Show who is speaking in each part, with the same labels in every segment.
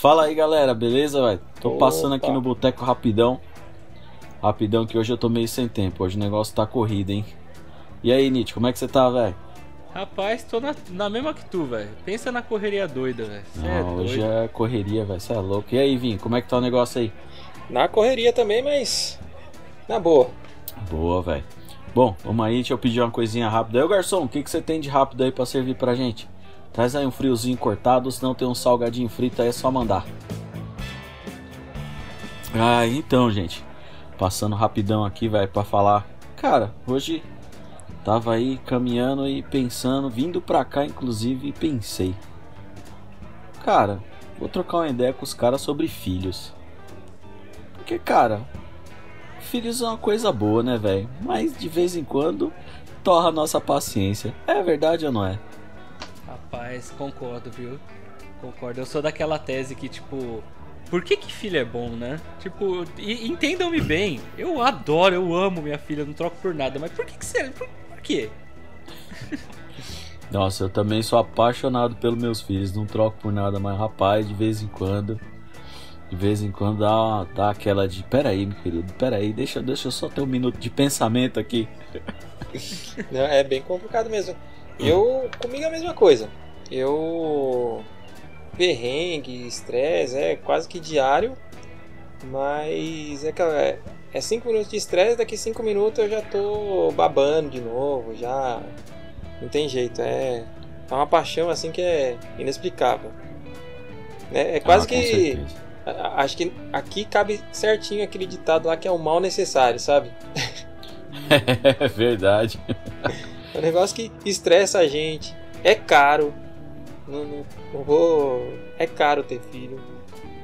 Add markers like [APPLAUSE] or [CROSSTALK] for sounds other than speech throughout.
Speaker 1: Fala aí, galera, beleza, velho? Tô
Speaker 2: Opa.
Speaker 1: passando aqui no boteco rapidão. Rapidão que hoje eu tô meio sem tempo. Hoje o negócio tá corrido, hein? E aí, Nietzsche, como é que você tá, velho?
Speaker 3: Rapaz, tô na, na mesma que tu, velho. Pensa na correria doida, velho. É
Speaker 1: hoje é correria, velho. Você é louco. E aí, Vim, como é que tá o negócio aí?
Speaker 2: Na correria também, mas na boa.
Speaker 1: Boa, velho. Bom, vamos aí, deixa eu pedir uma coisinha rápida. Aí, garçom, o que, que você tem de rápido aí pra servir pra gente? Traz aí um friozinho cortado, se não tem um salgadinho frito aí é só mandar. Ah, então, gente. Passando rapidão aqui, velho, pra falar. Cara, hoje tava aí caminhando e pensando, vindo pra cá inclusive, e pensei. Cara, vou trocar uma ideia com os caras sobre filhos. Porque, cara, filhos é uma coisa boa, né, velho? Mas de vez em quando torra nossa paciência. É verdade ou não é?
Speaker 3: Rapaz, concordo, viu? Concordo. Eu sou daquela tese que, tipo. Por que, que filho é bom, né? Tipo, e- entendam-me bem. Eu adoro, eu amo minha filha, não troco por nada. Mas por que que você. Por, por quê? [LAUGHS]
Speaker 1: Nossa, eu também sou apaixonado pelos meus filhos, não troco por nada, mas rapaz, de vez em quando, de vez em quando dá, uma- dá aquela de, peraí, meu querido, peraí, deixa, deixa eu só ter um minuto de pensamento aqui. [LAUGHS]
Speaker 2: Não, É bem complicado mesmo. Eu, comigo é a mesma coisa. Eu. Perrengue, estresse, é quase que diário. Mas é, aquela- é, é cinco minutos de estresse, daqui cinco minutos eu já tô babando de novo, já. Não tem jeito, é. É uma paixão assim que é inexplicável. É, é quase
Speaker 1: Ah,
Speaker 2: que. a- Acho que aqui cabe certinho aquele ditado lá que é o mal necessário, sabe? [LAUGHS]
Speaker 1: É verdade. [LAUGHS]
Speaker 2: É um negócio que estressa a gente. É caro. Não, não- não vou. É caro ter filho.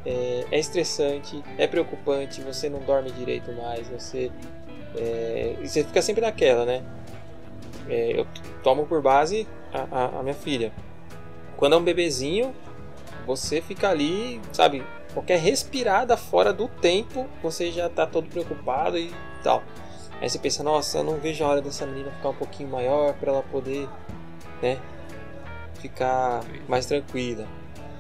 Speaker 2: É, é estressante. É preocupante. Você não dorme direito mais. Você. é, você fica sempre naquela, né? É, eu tomo por base a, a- a minha filha. Quando é um bebezinho, você fica ali, sabe? Qualquer respirada fora do tempo, você já tá todo preocupado e tal. Aí você pensa, nossa, eu não vejo a hora dessa menina ficar um pouquinho maior para ela poder, né, ficar mais tranquila.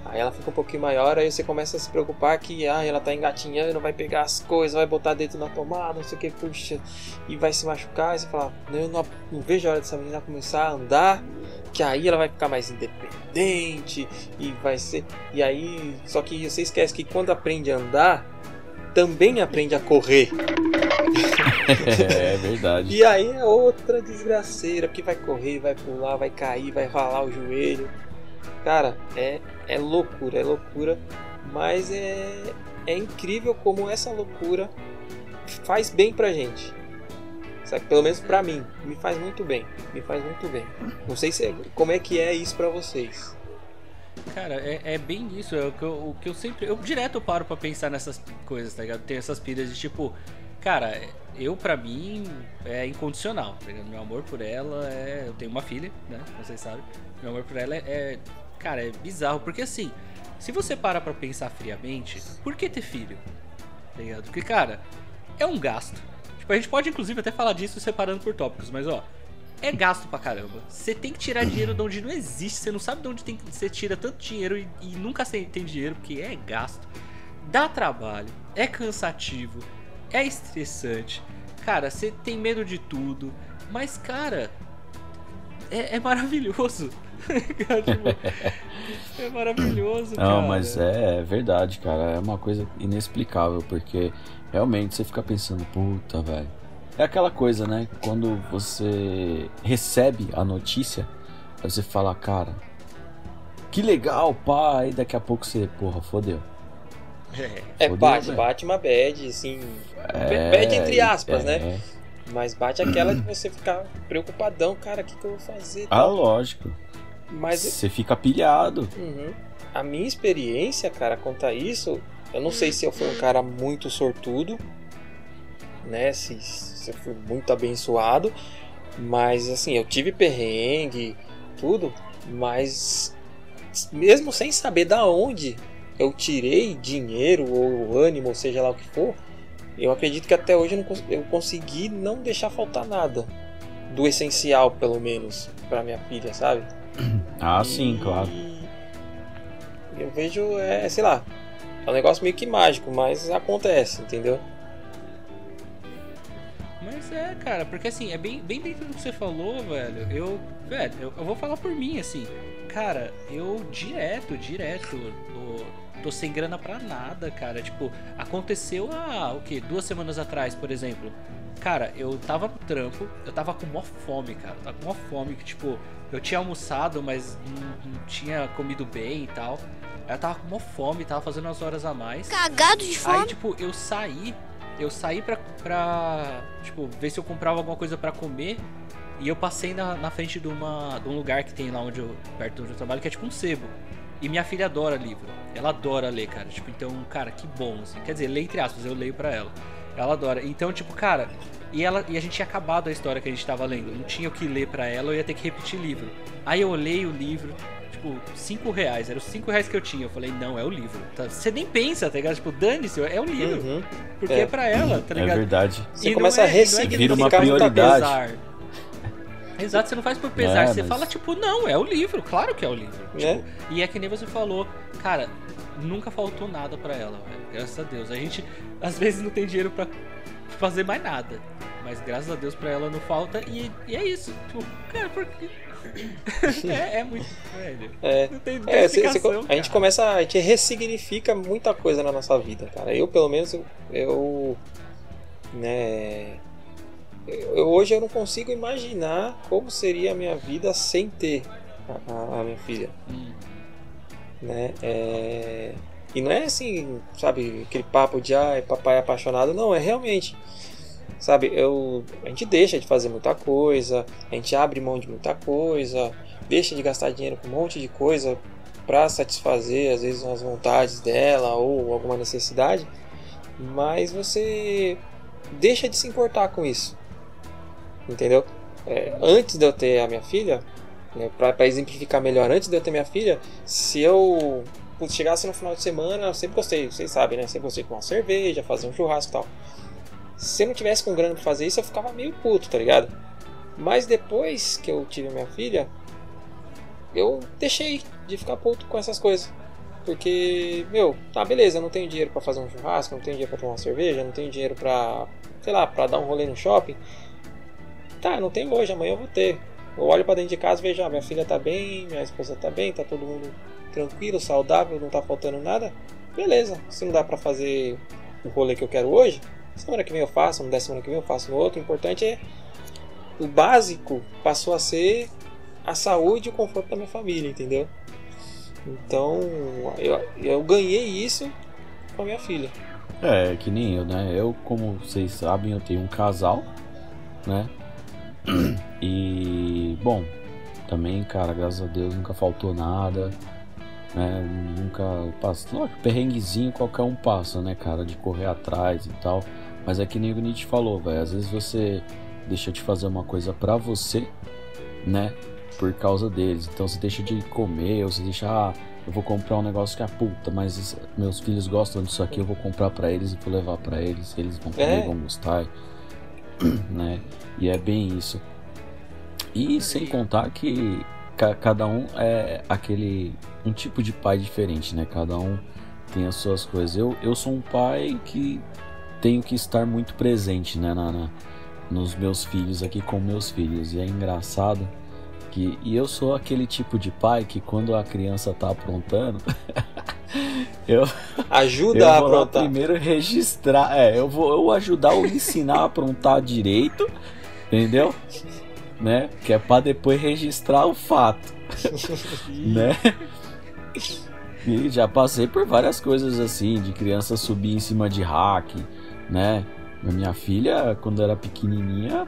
Speaker 2: Aí ela fica um pouquinho maior, aí você começa a se preocupar que ah, ela tá engatinhando, vai pegar as coisas, vai botar dentro na tomada, não sei o que, puxa, e vai se machucar. Aí você fala, eu não, não vejo a hora dessa menina começar a andar, que aí ela vai ficar mais independente e vai ser. E aí, só que você esquece que quando aprende a andar, também aprende a correr.
Speaker 1: É verdade.
Speaker 2: E aí é outra desgraceira, porque vai correr, vai pular, vai cair, vai ralar o joelho. Cara, é, é loucura, é loucura. Mas é, é incrível como essa loucura faz bem pra gente. Sabe? Pelo menos pra mim, me faz muito bem. Me faz muito bem. Não sei se é- como é que é isso pra vocês.
Speaker 3: Cara, é, é bem isso. É o que, eu, o que eu sempre. Eu direto paro pra pensar nessas coisas, tá ligado? Tem essas pilhas de tipo. Cara, eu pra mim é incondicional, tá? Meu amor por ela é. Eu tenho uma filha, né? Vocês sabem. Meu amor por ela é. cara, é bizarro. Porque assim, se você para pra pensar friamente, por que ter filho? Tá ligado? Porque, cara, é um gasto. Tipo, a gente pode inclusive até falar disso separando por tópicos, mas ó. É gasto pra caramba. Você tem que tirar dinheiro de onde não existe. Você não sabe de onde tem, que- você tira tanto dinheiro e, e nunca tem dinheiro, porque é gasto. Dá trabalho, é cansativo, é estressante. Cara, você tem medo de tudo. Mas, cara, é, é maravilhoso. Cara, [LAUGHS] tipo, é maravilhoso, cara.
Speaker 1: Não, mas é verdade, cara. É uma coisa inexplicável, porque realmente você fica pensando, puta, velho. É aquela coisa, né? Quando você recebe a notícia, aí você fala, cara, que legal, pai. Daqui a pouco você, porra, fodeu.
Speaker 3: É,
Speaker 2: É, bate,
Speaker 1: velho.
Speaker 2: bate uma bad, assim.
Speaker 1: É,
Speaker 2: bad entre aspas,
Speaker 1: é.
Speaker 2: né? Mas bate aquela de você ficar preocupadão, cara, o que, que eu vou fazer?
Speaker 1: Ah,
Speaker 2: tal.
Speaker 1: lógico.
Speaker 2: Mas
Speaker 1: Você fica pilhado.
Speaker 2: Uhum. A minha experiência, cara, quanto a isso, eu não sei se eu fui um cara muito sortudo, né? Se, se eu fui muito abençoado, mas assim, eu tive perrengue, tudo, mas mesmo sem saber da onde eu tirei dinheiro ou ânimo, ou seja lá o que for, eu acredito que até hoje eu, não cons- eu consegui não deixar faltar nada do essencial, pelo menos, para minha filha, sabe? [CLEARS THROAT]
Speaker 1: Ah, sim,
Speaker 2: E
Speaker 1: claro.
Speaker 2: Eu vejo, é, sei lá, É um negócio meio que mágico, mas acontece, entendeu?
Speaker 3: Mas é, cara, porque assim, é bem, bem dentro do que você falou, velho. Eu, velho, eu, eu vou falar por mim, assim. Cara, eu direto, direto, tô, tô sem grana pra nada, cara. Tipo, aconteceu há, o quê? Duas semanas atrás, por exemplo. Cara, eu tava no trampo, eu tava com mó fome, cara. tava com mó fome, que tipo, eu tinha almoçado, mas não, não tinha comido bem e tal. Eu tava com mó fome, tava fazendo umas horas a mais.
Speaker 4: Cagado de fome.
Speaker 3: Aí, tipo, eu saí, eu saí pra, pra tipo, ver se eu comprava alguma coisa pra comer. E eu passei na, na frente de, uma, de um lugar que tem lá onde eu, perto de onde eu trabalho, que é tipo um sebo. E minha filha adora livro. Ela adora ler, cara. Tipo, então, cara, que bom, assim. Quer dizer, lê entre aspas, eu leio pra ela. Ela adora. Então, tipo, cara, e, ela, e a gente tinha acabado a história que a gente tava lendo. Não tinha o que ler para ela, eu ia ter que repetir livro. Aí eu olhei o livro, tipo, 5 reais. Era os 5 reais que eu tinha. Eu falei, não, é o livro. Tá? Você nem pensa, tá ligado? Tipo, dane-se, é o livro. Uhum. Porque é. é pra ela, tá ligado?
Speaker 1: É verdade.
Speaker 2: Você e começa é, a ressignificar
Speaker 1: é uma prioridade.
Speaker 3: Exato, você não faz por pesar. É, você mas... fala, tipo, não, é o livro, claro que é o livro.
Speaker 2: É.
Speaker 3: Tipo, e é que nem você falou, cara, nunca faltou nada para ela, velho. Graças a Deus. A gente, às vezes, não tem dinheiro para fazer mais nada. Mas graças a Deus pra ela não falta. E, e é isso. Tipo, cara, porque. [LAUGHS] é, é, muito. Velho.
Speaker 2: É, não tem, não tem é cê, cê, a gente começa. A gente ressignifica muita coisa na nossa vida, cara. Eu, pelo menos, eu. eu né. Eu, hoje eu não consigo imaginar como seria a minha vida sem ter a, a minha filha. Hum. Né? É, e não é assim, sabe, aquele papo de ah, papai é apaixonado. Não, é realmente. Sabe, eu, a gente deixa de fazer muita coisa, a gente abre mão de muita coisa, deixa de gastar dinheiro com um monte de coisa para satisfazer às vezes as vontades dela ou alguma necessidade, mas você deixa de se importar com isso, entendeu? É, antes de eu ter a minha filha, né, para exemplificar melhor, antes de eu ter minha filha, se eu chegasse no final de semana, eu sempre gostei, vocês sabem, né? Sempre gostei de tomar uma cerveja, fazer um churrasco e tal. Se eu não tivesse com grana pra fazer isso, eu ficava meio puto, tá ligado? Mas depois que eu tive minha filha, eu deixei de ficar puto com essas coisas. Porque, meu, tá, beleza, eu não tenho dinheiro para fazer um churrasco, não tenho dinheiro para tomar uma cerveja, não tenho dinheiro pra, sei lá, pra dar um rolê no shopping. Tá, não tenho hoje, amanhã eu vou ter. Eu olho para dentro de casa e vejo, ah, minha filha tá bem, minha esposa tá bem, tá todo mundo tranquilo, saudável, não tá faltando nada. Beleza, se não dá para fazer o rolê que eu quero hoje, Semana que vem eu faço, não der semana que vem eu faço no outro. O importante é. O básico passou a ser a saúde e o conforto da minha família, entendeu? Então eu, eu ganhei isso com a minha filha.
Speaker 1: É, que nem eu, né? Eu, como vocês sabem, eu tenho um casal, né? E, bom, também, cara, graças a Deus nunca faltou nada né? Nunca passa. Lógico, perrenguezinho qualquer um passa, né, cara? De correr atrás e tal. Mas é que nem o Nietzsche falou, velho. Às vezes você deixa de fazer uma coisa pra você, né? Por causa deles. Então você deixa de comer, ou você deixa, ah, eu vou comprar um negócio que é puta, mas meus filhos gostam disso aqui, eu vou comprar para eles e vou levar para eles, eles vão comer, é. vão gostar, [COUGHS] né? E é bem isso. E sem contar que cada um é aquele um tipo de pai diferente, né? Cada um tem as suas coisas. Eu, eu sou um pai que tenho que estar muito presente, né? Na, na, nos meus filhos aqui com meus filhos. E é engraçado que e eu sou aquele tipo de pai que quando a criança tá aprontando, [LAUGHS] eu
Speaker 2: ajuda
Speaker 1: eu
Speaker 2: a aprontar.
Speaker 1: primeiro registrar, é, eu vou eu ajudar ou ensinar a aprontar direito, entendeu? Né? Que é para depois registrar o fato, [LAUGHS] né? E já passei por várias coisas assim, de criança subir em cima de hack, né? Minha filha, quando era pequenininha,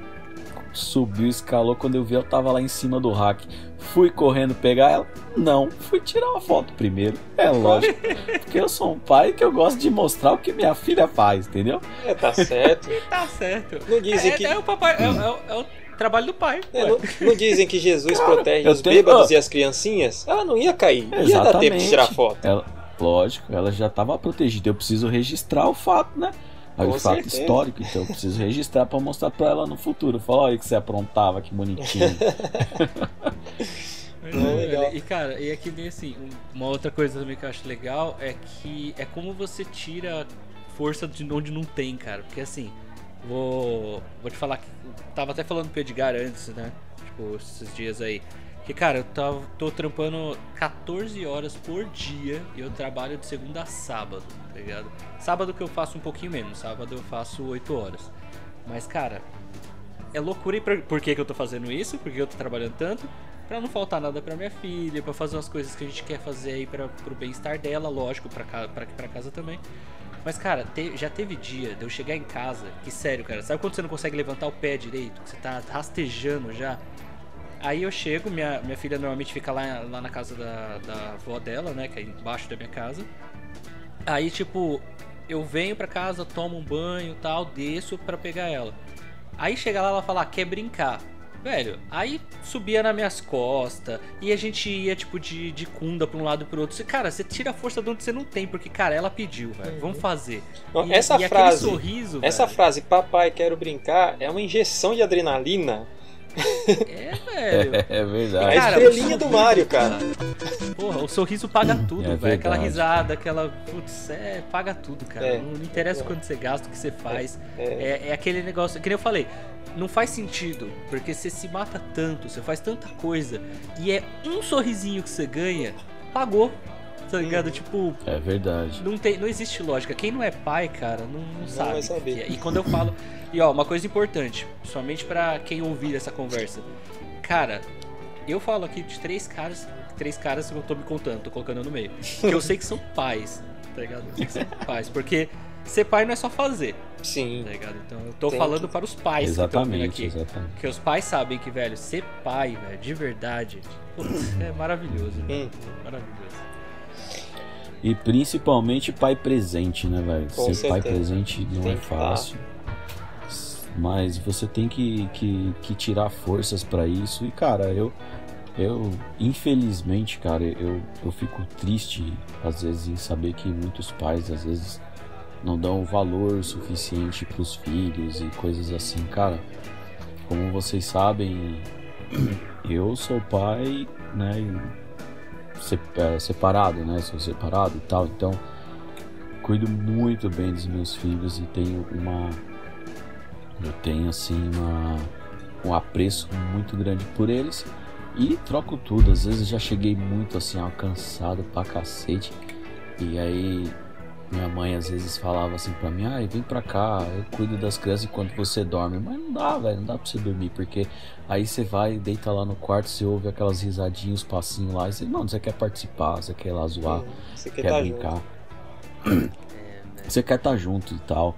Speaker 1: subiu, escalou. Quando eu vi, ela tava lá em cima do hack. Fui correndo pegar ela? Não, fui tirar uma foto primeiro. É lógico. Porque eu sou um pai que eu gosto de mostrar o que minha filha faz, entendeu?
Speaker 2: É, tá certo. [LAUGHS]
Speaker 3: tá certo.
Speaker 2: Não dizem é, que.
Speaker 3: É o papai. É, é, é o trabalho do pai.
Speaker 2: É, não, não, dizem que Jesus Cara, protege os tenho... bêbados e as criancinhas? Ela não ia cair. Exatamente. Ia dar tempo de tirar foto.
Speaker 1: Ela, lógico, ela já estava protegida. Eu preciso registrar o fato, né? Aí o fato histórico, então eu preciso registrar para mostrar para ela no futuro. Falar, olha que você aprontava, que bonitinho. [LAUGHS]
Speaker 2: Não.
Speaker 3: E cara, e é que nem assim, uma outra coisa também que eu acho legal é que é como você tira força de onde não tem, cara. Porque assim, vou, vou te falar que tava até falando pro Edgar antes, né? Tipo, esses dias aí. Que, cara, eu tô, tô trampando 14 horas por dia e eu trabalho de segunda a sábado, tá ligado? Sábado que eu faço um pouquinho menos, sábado eu faço 8 horas. Mas, cara, é loucura. E por, por que, que eu tô fazendo isso? Porque eu tô trabalhando tanto? Pra não faltar nada pra minha filha, pra fazer umas coisas que a gente quer fazer aí pra, pro bem-estar dela, lógico, pra, pra, pra casa também. Mas, cara, te- já teve dia de eu chegar em casa, que sério, cara, sabe quando você não consegue levantar o pé direito? Que você tá rastejando já? Aí eu chego, minha, minha filha normalmente fica lá, lá na casa da, da avó dela, né? Que é embaixo da minha casa. Aí, tipo, eu venho pra casa, tomo um banho e tal, desço pra pegar ela. Aí chega lá, ela fala, ah, quer brincar. Velho, aí subia nas minhas costas e a gente ia, tipo, de, de cunda pra um lado e pro outro. Você- Cara, você tira a força de onde você não tem, porque, cara, ela pediu, velho. Vamos fazer.
Speaker 2: Não,
Speaker 3: E-
Speaker 2: essa
Speaker 3: e aquele
Speaker 2: frase,
Speaker 3: sorriso,
Speaker 2: essa
Speaker 3: velho,
Speaker 2: frase, papai, quero brincar, é uma injeção de adrenalina.
Speaker 3: É, velho. [LAUGHS]
Speaker 1: É
Speaker 2: A
Speaker 1: verdade.
Speaker 3: Cara,
Speaker 2: estrelinha
Speaker 3: o
Speaker 2: do
Speaker 3: sorriso,
Speaker 2: Mário, cara.
Speaker 3: Porra, o sorriso paga tudo,
Speaker 1: É
Speaker 3: velho. Aquela risada, aquela. Putz, é, paga tudo, cara.
Speaker 2: É.
Speaker 3: Não, não interessa
Speaker 2: É.
Speaker 3: quanto você gasta, o que você faz.
Speaker 2: É.
Speaker 3: É, é aquele negócio, que nem eu falei, não faz sentido, porque você se mata tanto, você faz tanta coisa, e é um sorrisinho que você ganha, pagou. Tá ligado?
Speaker 2: Uhum.
Speaker 3: Tipo,
Speaker 1: É verdade.
Speaker 3: não, tem, não existe lógica. Quem não é pai, cara, não, não, sabe.
Speaker 2: vai
Speaker 3: que
Speaker 2: saber.
Speaker 3: que é. E quando eu falo. E ó, uma coisa importante, somente pra quem ouvir essa conversa. Cara, eu falo aqui de três caras. Três caras que eu tô me contando, tô colocando no meio. Que eu sei que são pais, tá ligado? Eu sei que são pais. Porque ser pai não é só fazer,
Speaker 2: Sim.
Speaker 3: tá ligado? Então eu tô
Speaker 2: Tem
Speaker 3: falando para os pais que estão
Speaker 1: Exatamente,
Speaker 3: aqui.
Speaker 1: exatamente.
Speaker 3: Porque os pais sabem que, velho, ser pai, velho, de verdade, putz, é maravilhoso, velho.
Speaker 2: Hum.
Speaker 3: Maravilhoso.
Speaker 1: E principalmente pai presente, né, velho? Ser pai
Speaker 2: certeza.
Speaker 1: presente não
Speaker 2: Tem
Speaker 1: é fácil. Mas você tem que, que, que tirar forças pra isso. E, cara, eu, eu infelizmente, cara, eu, eu fico triste às vezes em saber que muitos pais, às vezes, não dão valor suficiente pros filhos e coisas assim, cara. Como vocês sabem, [CLEARS THROAT] eu sou pai, né? É, separado, né? Sou separado e tal, então cuido muito bem dos meus filhos e tenho uma eu tenho assim uma um apreço muito grande por eles e troco tudo. Às vezes já cheguei muito assim, ó, cansado pra cacete. E aí minha mãe às vezes falava assim pra mim, ai, vem pra cá, eu cuido das crianças enquanto você dorme. Mas não dá, velho, não dá pra você dormir, porque aí você vai, deita lá no quarto, você ouve aquelas risadinhas, os passinhos lá, e você, mano, você quer participar, você quer ir lá zoar
Speaker 2: Hum, Você quer
Speaker 1: quer
Speaker 2: tá
Speaker 1: brincar.
Speaker 2: junto. [CLEARS THROAT]
Speaker 1: Você quer estar junto e tal.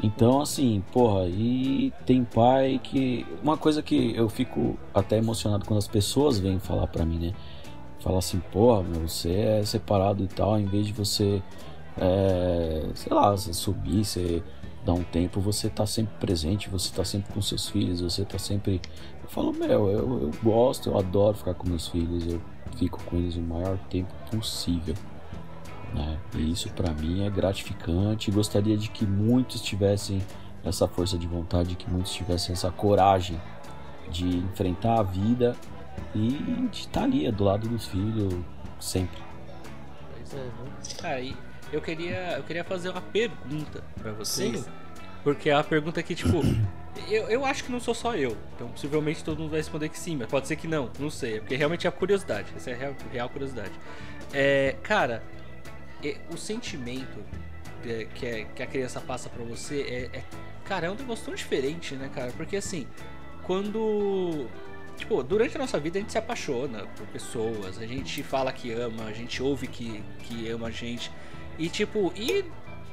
Speaker 1: Então, assim, porra, e tem pai que. Uma coisa que eu fico até emocionado quando as pessoas vêm falar pra mim, né? Fala assim, porra, meu, você é separado e tal, em vez de você, é, sei lá, você subir, você dar um tempo, você tá sempre presente, você tá sempre com seus filhos, você tá sempre. Eu falo, meu, eu, eu gosto, eu adoro ficar com meus filhos, eu fico com eles o maior tempo possível né? E isso pra mim é gratificante. Gostaria de que muitos tivessem essa força de vontade, que muitos tivessem essa coragem de enfrentar a vida e de estar ali do lado dos filhos sempre.
Speaker 3: Pois é. Cara, e eu queria, eu queria fazer uma pergunta pra vocês.
Speaker 2: Sim.
Speaker 3: Porque é uma pergunta que, tipo, eu, eu acho que não sou só eu. Então, possivelmente todo mundo vai responder que sim, mas pode ser que não, não sei. É porque realmente é a curiosidade. Essa é a real, real curiosidade. É, cara, é, o sentimento é, que, é- que a criança passa pra você é, é- Cara, é um negócio tão diferente, né, cara? Porque assim, quando. Tipo, durante a nossa vida a gente se apaixona por pessoas, a gente fala que ama, a gente ouve que, que ama a gente. E tipo, e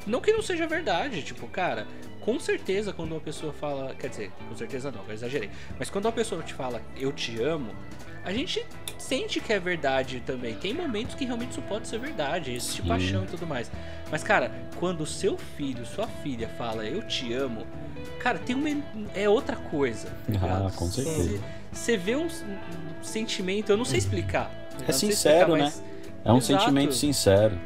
Speaker 3: não que não seja verdade, tipo, cara, com certeza quando uma pessoa fala. Quer dizer, com certeza não, eu exagerei. Mas quando uma pessoa te fala eu te amo, a gente sente que é verdade também. Tem momentos que realmente isso pode ser verdade, existe paixão e tudo mais. Mas, cara, quando seu filho, sua filha fala eu te amo, cara, tem uma. É outra coisa. Tá
Speaker 1: Ah, com certeza.
Speaker 3: Você vê um, um sentimento, eu não sei explicar. tá ligado?
Speaker 1: É sincero,
Speaker 3: explicar,
Speaker 1: né? É um
Speaker 3: Exato.
Speaker 1: sentimento sincero.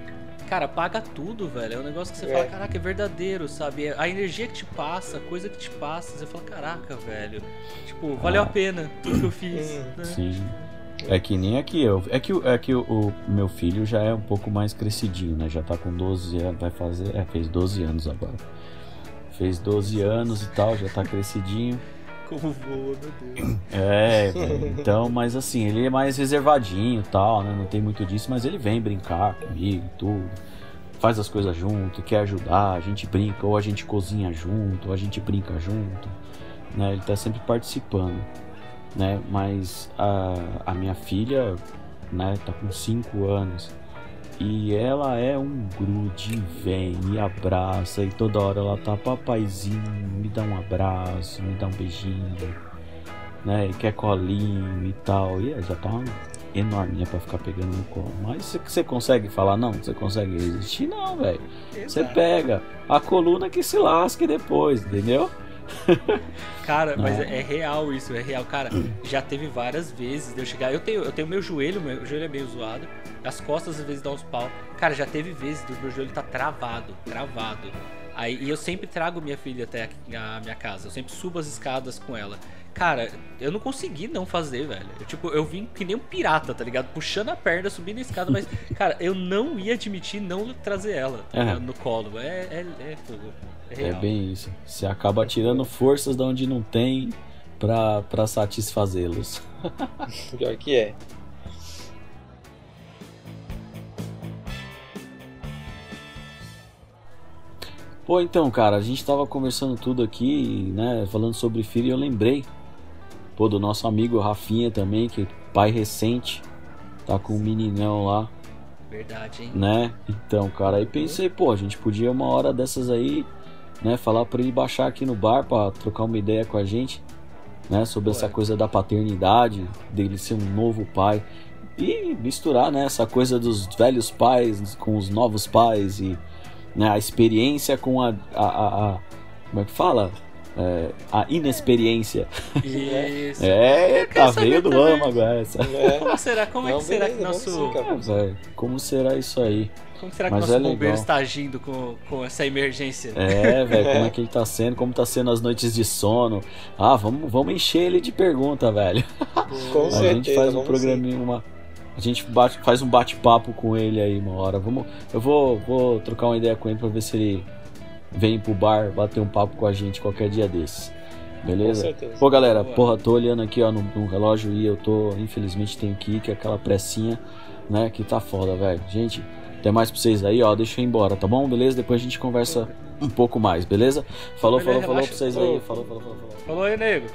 Speaker 3: Cara, paga tudo, velho. É um negócio que você
Speaker 2: É.
Speaker 3: fala, caraca, é verdadeiro, sabe? A energia que te passa, a coisa que te passa, você fala, caraca, velho. Tipo, valeu
Speaker 1: Ah.
Speaker 3: a pena tudo que eu fiz. Né?
Speaker 1: Sim. É que nem aqui eu. É que, é que o, o meu filho já é um pouco mais crescidinho, né? Já tá com 12 anos, vai fazer. É, fez 12 anos agora. Fez 12 anos e tal, já tá crescidinho.
Speaker 3: Como voa, meu Deus.
Speaker 1: É, então, mas assim, ele é mais reservadinho e tal, né? Não tem muito disso, mas ele vem brincar comigo, tudo. Faz as coisas junto, quer ajudar, a gente brinca, ou a gente cozinha junto, ou a gente brinca junto, né? Ele tá sempre participando, né? Mas a, a minha filha, né, tá com 5 anos. E ela é um grude, vem, me abraça e toda hora ela tá, papaizinho, me dá um abraço, me dá um beijinho, né? E quer colinho e tal. E já tá uma enorme pra ficar pegando no colo. Mas você consegue falar não? Você consegue resistir? Não, velho. Você pega a coluna que se lasque depois, entendeu? [LAUGHS]
Speaker 3: Cara, mas é, é real isso, é real. Cara, já teve várias vezes de eu chegar. Eu tenho, eu tenho meu joelho, meu joelho é meio zoado. As costas às vezes dão uns pau. Cara, já teve vezes do meu joelho tá travado, travado. Aí, e eu sempre trago minha filha até a minha casa. Eu sempre subo as escadas com ela. Cara, eu não consegui não fazer, velho. Eu, tipo, eu vim que nem um pirata, tá ligado? Puxando a perna, subindo a escada, mas, [LAUGHS] cara, eu não ia admitir não trazer ela tá
Speaker 1: É.
Speaker 3: no colo. É, é, é fogo. É,
Speaker 1: É bem isso. Você acaba tirando forças de onde não tem pra, pra satisfazê-los. [LAUGHS]
Speaker 2: Pior que é.
Speaker 1: Pô, então, cara, a gente tava conversando tudo aqui, né, falando sobre filho e eu lembrei, pô, do nosso amigo Rafinha também, que é pai recente, tá com um meninão lá,
Speaker 3: Verdade, hein?
Speaker 1: né? Então, cara, aí pensei, pô, a gente podia uma hora dessas aí, né, falar pra ele baixar aqui no bar pra trocar uma ideia com a gente, né, sobre essa
Speaker 3: Pô,
Speaker 1: coisa da paternidade, dele ser um novo pai e misturar, né, essa coisa dos velhos pais com os novos pais e né, a experiência com a, a, a- a- como é que fala? É, a inexperiência.
Speaker 3: Isso. [LAUGHS]
Speaker 1: É, tá veio do
Speaker 3: também.
Speaker 1: âmago essa.
Speaker 2: É.
Speaker 3: Como será? Como é que será que
Speaker 2: beleza,
Speaker 3: nosso.
Speaker 1: É, como será isso aí?
Speaker 3: Como será que
Speaker 1: Mas
Speaker 3: nosso
Speaker 1: é
Speaker 3: bombeiro está agindo com, com essa emergência?
Speaker 1: É, velho, como é que ele tá sendo? Como tá sendo as noites de sono? Ah, vamos, vamos encher ele de pergunta, velho.
Speaker 2: Com [LAUGHS]
Speaker 1: A
Speaker 2: certeza.
Speaker 1: gente faz um programinha, uma. A gente bate- faz um bate-papo com ele aí uma hora. Vamos, eu vou, vou trocar uma ideia com ele pra ver se ele vem pro bar bater um papo com a gente qualquer dia desses.
Speaker 2: sim. Com
Speaker 1: Beleza?
Speaker 2: certeza.
Speaker 1: Pô, galera,
Speaker 3: Boa.
Speaker 1: porra, tô olhando aqui, ó, no, no relógio e eu tô, infelizmente, tenho que ir, que é aquela pressinha, né, que tá foda, velho. Gente, até mais pra vocês aí, ó, deixa eu ir embora, tá bom? Beleza? Depois a gente conversa um pouco mais, beleza? Falou,
Speaker 3: Beleza,
Speaker 1: falou, falou pra vocês aí. Falou, falou, falou, falou.
Speaker 3: Falou aí, nego.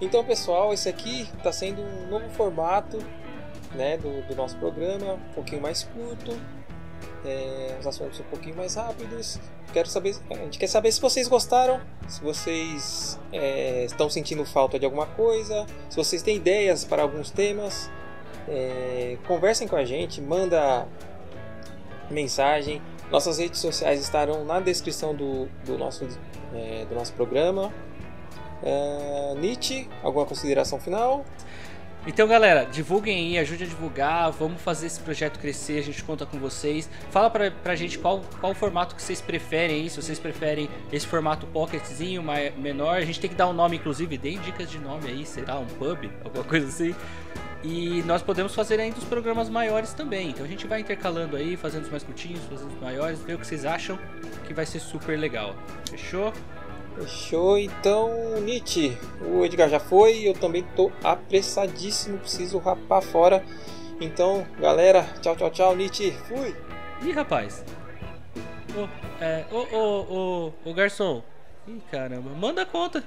Speaker 2: Então, pessoal, esse aqui está sendo um novo formato né, do, do nosso programa, um pouquinho mais curto, é, os assuntos um pouquinho mais rápidos. Quero saber, a gente quer saber se vocês gostaram, se vocês é, estão sentindo falta de alguma coisa, se vocês têm ideias para alguns temas. é, conversem com a gente, manda mensagem. Nossas redes sociais estarão na descrição do, do, nosso, é, do nosso programa. É, Nietzsche, alguma consideração final?
Speaker 3: Então, galera, divulguem aí, ajude a divulgar, vamos fazer esse projeto crescer, a gente conta com vocês. Fala pra, pra gente qual, qual formato que vocês preferem aí, se vocês preferem esse formato pocketzinho, menor. A gente tem que dar um nome, inclusive, deem dicas de nome aí, será? Um pub, alguma coisa assim. E nós podemos fazer ainda os programas maiores também. Então a gente vai intercalando aí, fazendo os mais curtinhos, fazendo os maiores, ver o que vocês acham que vai ser super legal. Fechou?
Speaker 2: Fechou, então, Nietzsche. O Edgar já foi, eu também tô apressadíssimo, preciso rapar fora. Então, galera, tchau, tchau, tchau, Nietzsche. Fui!
Speaker 3: Ih, rapaz. Ô, é, ô, ô, ô, ô, garçom. Ih, caramba. Manda a conta.